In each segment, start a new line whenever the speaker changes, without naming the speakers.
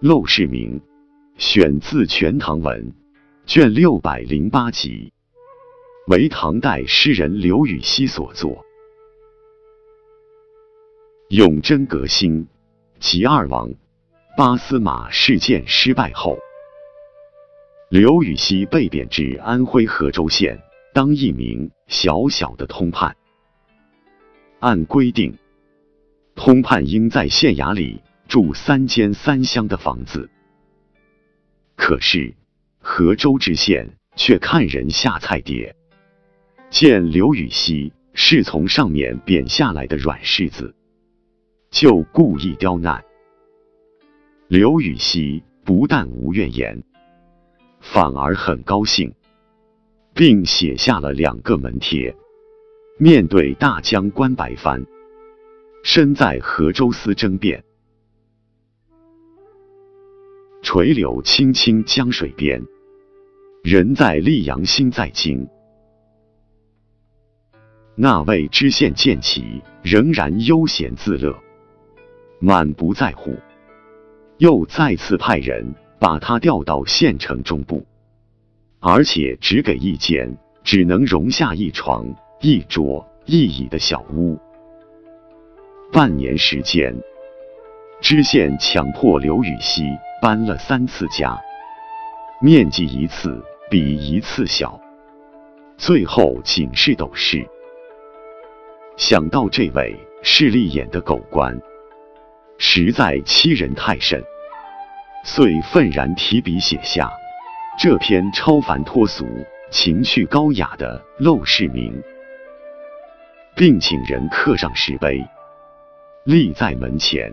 陋室铭，选自《全唐文》，卷六百零八集，为唐代诗人刘禹锡所作。永贞革新，即二王八司马事件失败后，刘禹锡被贬至安徽和州县，当一名小小的通判。按规定，通判应在县衙里。住三间三厢的房子，可是河州知县却看人下菜碟，见刘禹锡是从上面贬下来的软柿子，就故意刁难。刘禹锡不但无怨言，反而很高兴，并写下了两个门帖，面对大将关白帆，身在河州司争辩。垂柳青青江水边，人在溧阳心在京。那位知县见其仍然悠闲自乐，满不在乎，又再次派人把他调到县城中部，而且只给一间只能容下一床、一桌、一椅的小屋。半年时间，知县强迫刘禹锡。搬了三次家，面积一次比一次小，最后仅是斗室。想到这位势利眼的狗官，实在欺人太甚，遂愤然提笔写下这篇超凡脱俗、情趣高雅的《陋室铭》，并请人刻上石碑，立在门前。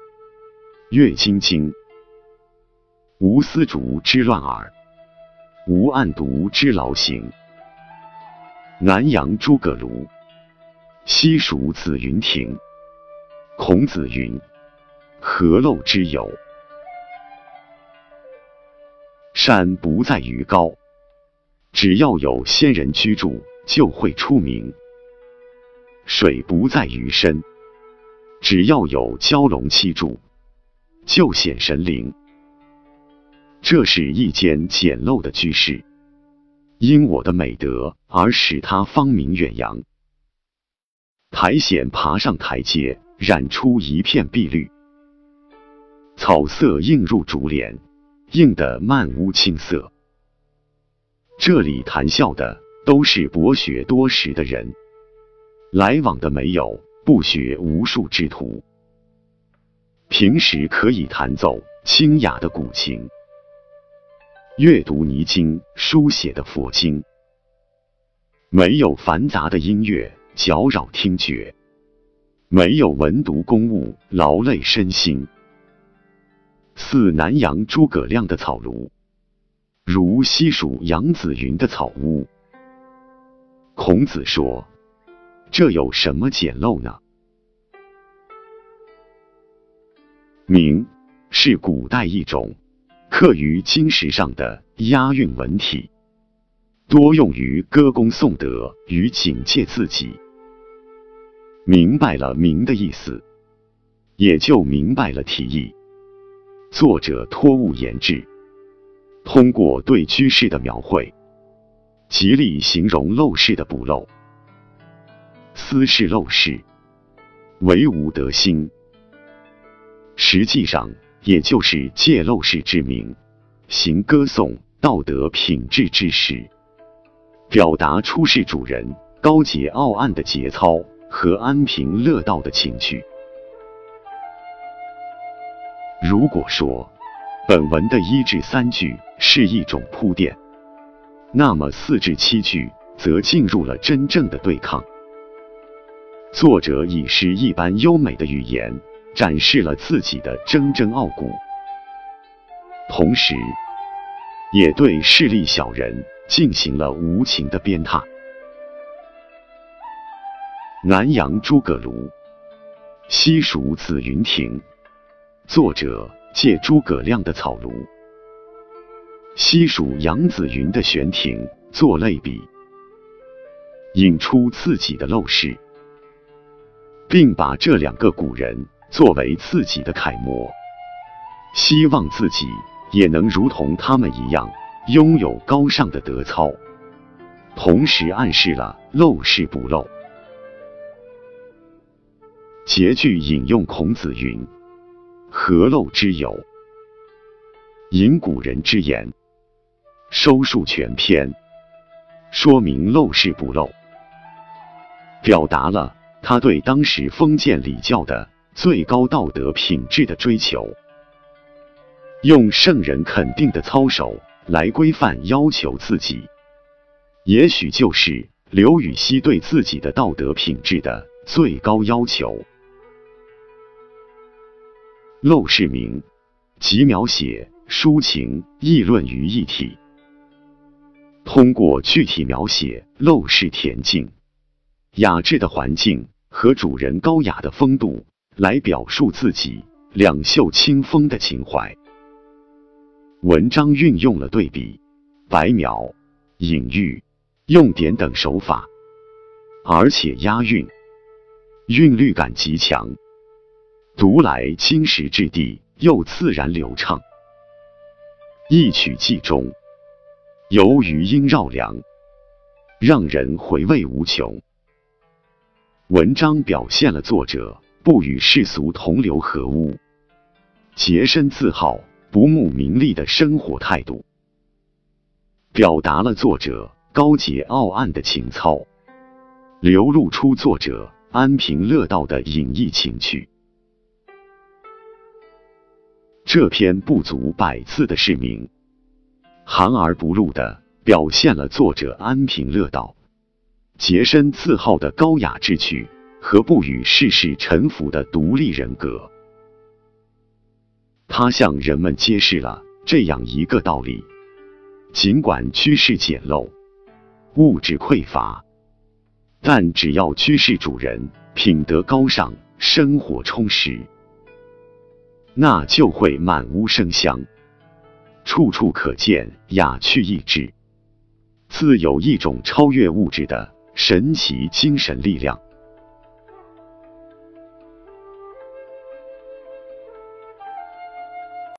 阅金经，无丝竹之乱耳，无案牍之劳形。南阳诸葛庐，西蜀子云亭。孔子云：“何陋之有？山不在于高，只要有仙人居住，就会出名；水不在于深，只要有蛟龙栖住。”就显神灵。这是一间简陋的居室，因我的美德而使它芳名远扬。苔藓爬上台阶，染出一片碧绿；草色映入竹帘，映得漫屋青色。这里谈笑的都是博学多识的人，来往的没有不学无术之徒。平时可以弹奏清雅的古琴，阅读泥经书写的佛经，没有繁杂的音乐搅扰听觉，没有文读公务劳累身心。似南阳诸葛亮的草庐，如西蜀杨子云的草屋。孔子说：“这有什么简陋呢？”铭是古代一种刻于金石上的押韵文体，多用于歌功颂德与警戒自己。明白了“铭”的意思，也就明白了题意。作者托物言志，通过对居室的描绘，极力形容陋室的不陋。斯是陋室，惟吾德馨。实际上，也就是借陋室之名，行歌颂道德品质之实，表达出世主人高洁傲岸的节操和安贫乐道的情趣。如果说本文的一至三句是一种铺垫，那么四至七句则进入了真正的对抗。作者以诗一般优美的语言。展示了自己的铮铮傲骨，同时，也对势利小人进行了无情的鞭挞。南阳诸葛庐，西蜀子云亭。作者借诸葛亮的草庐，西蜀杨子云的悬亭做类比，引出自己的陋室，并把这两个古人作为自己的楷模，希望自己也能如同他们一样，拥有高尚的德操，同时暗示了陋室不陋。结句引用孔子云。何陋之有？引古人之言，收束全篇，说明陋室不陋，表达了他对当时封建礼教的最高道德品质的追求，用圣人肯定的操守来规范要求自己，也许就是刘禹锡对自己的道德品质的最高要求。陋室铭，即描写抒情议论于一体。通过具体描写陋室恬静、雅致的环境和主人高雅的风度，来表述自己两袖清风的情怀。文章运用了对比、白描、隐喻、用典等手法，而且押韵，韵律感极强。读来金石质地，又自然流畅，一曲寄中，由余音绕梁，让人回味无穷。文章表现了作者不与世俗同流合污、洁身自好、不慕名利的生活态度，表达了作者高洁傲岸的情操，流露出作者安贫乐道的隐逸情趣。这篇不足百字的释名，含而不露的表现了作者安贫乐道、洁身自好的高雅志趣和不与世事沉浮的独立人格。他向人们揭示了这样一个道理：尽管居室简陋、物质匮乏，但只要居室主人品德高尚、生活充实。那就会满屋生香，处处可见雅趣逸致，自有一种超越物质的神奇精神力量。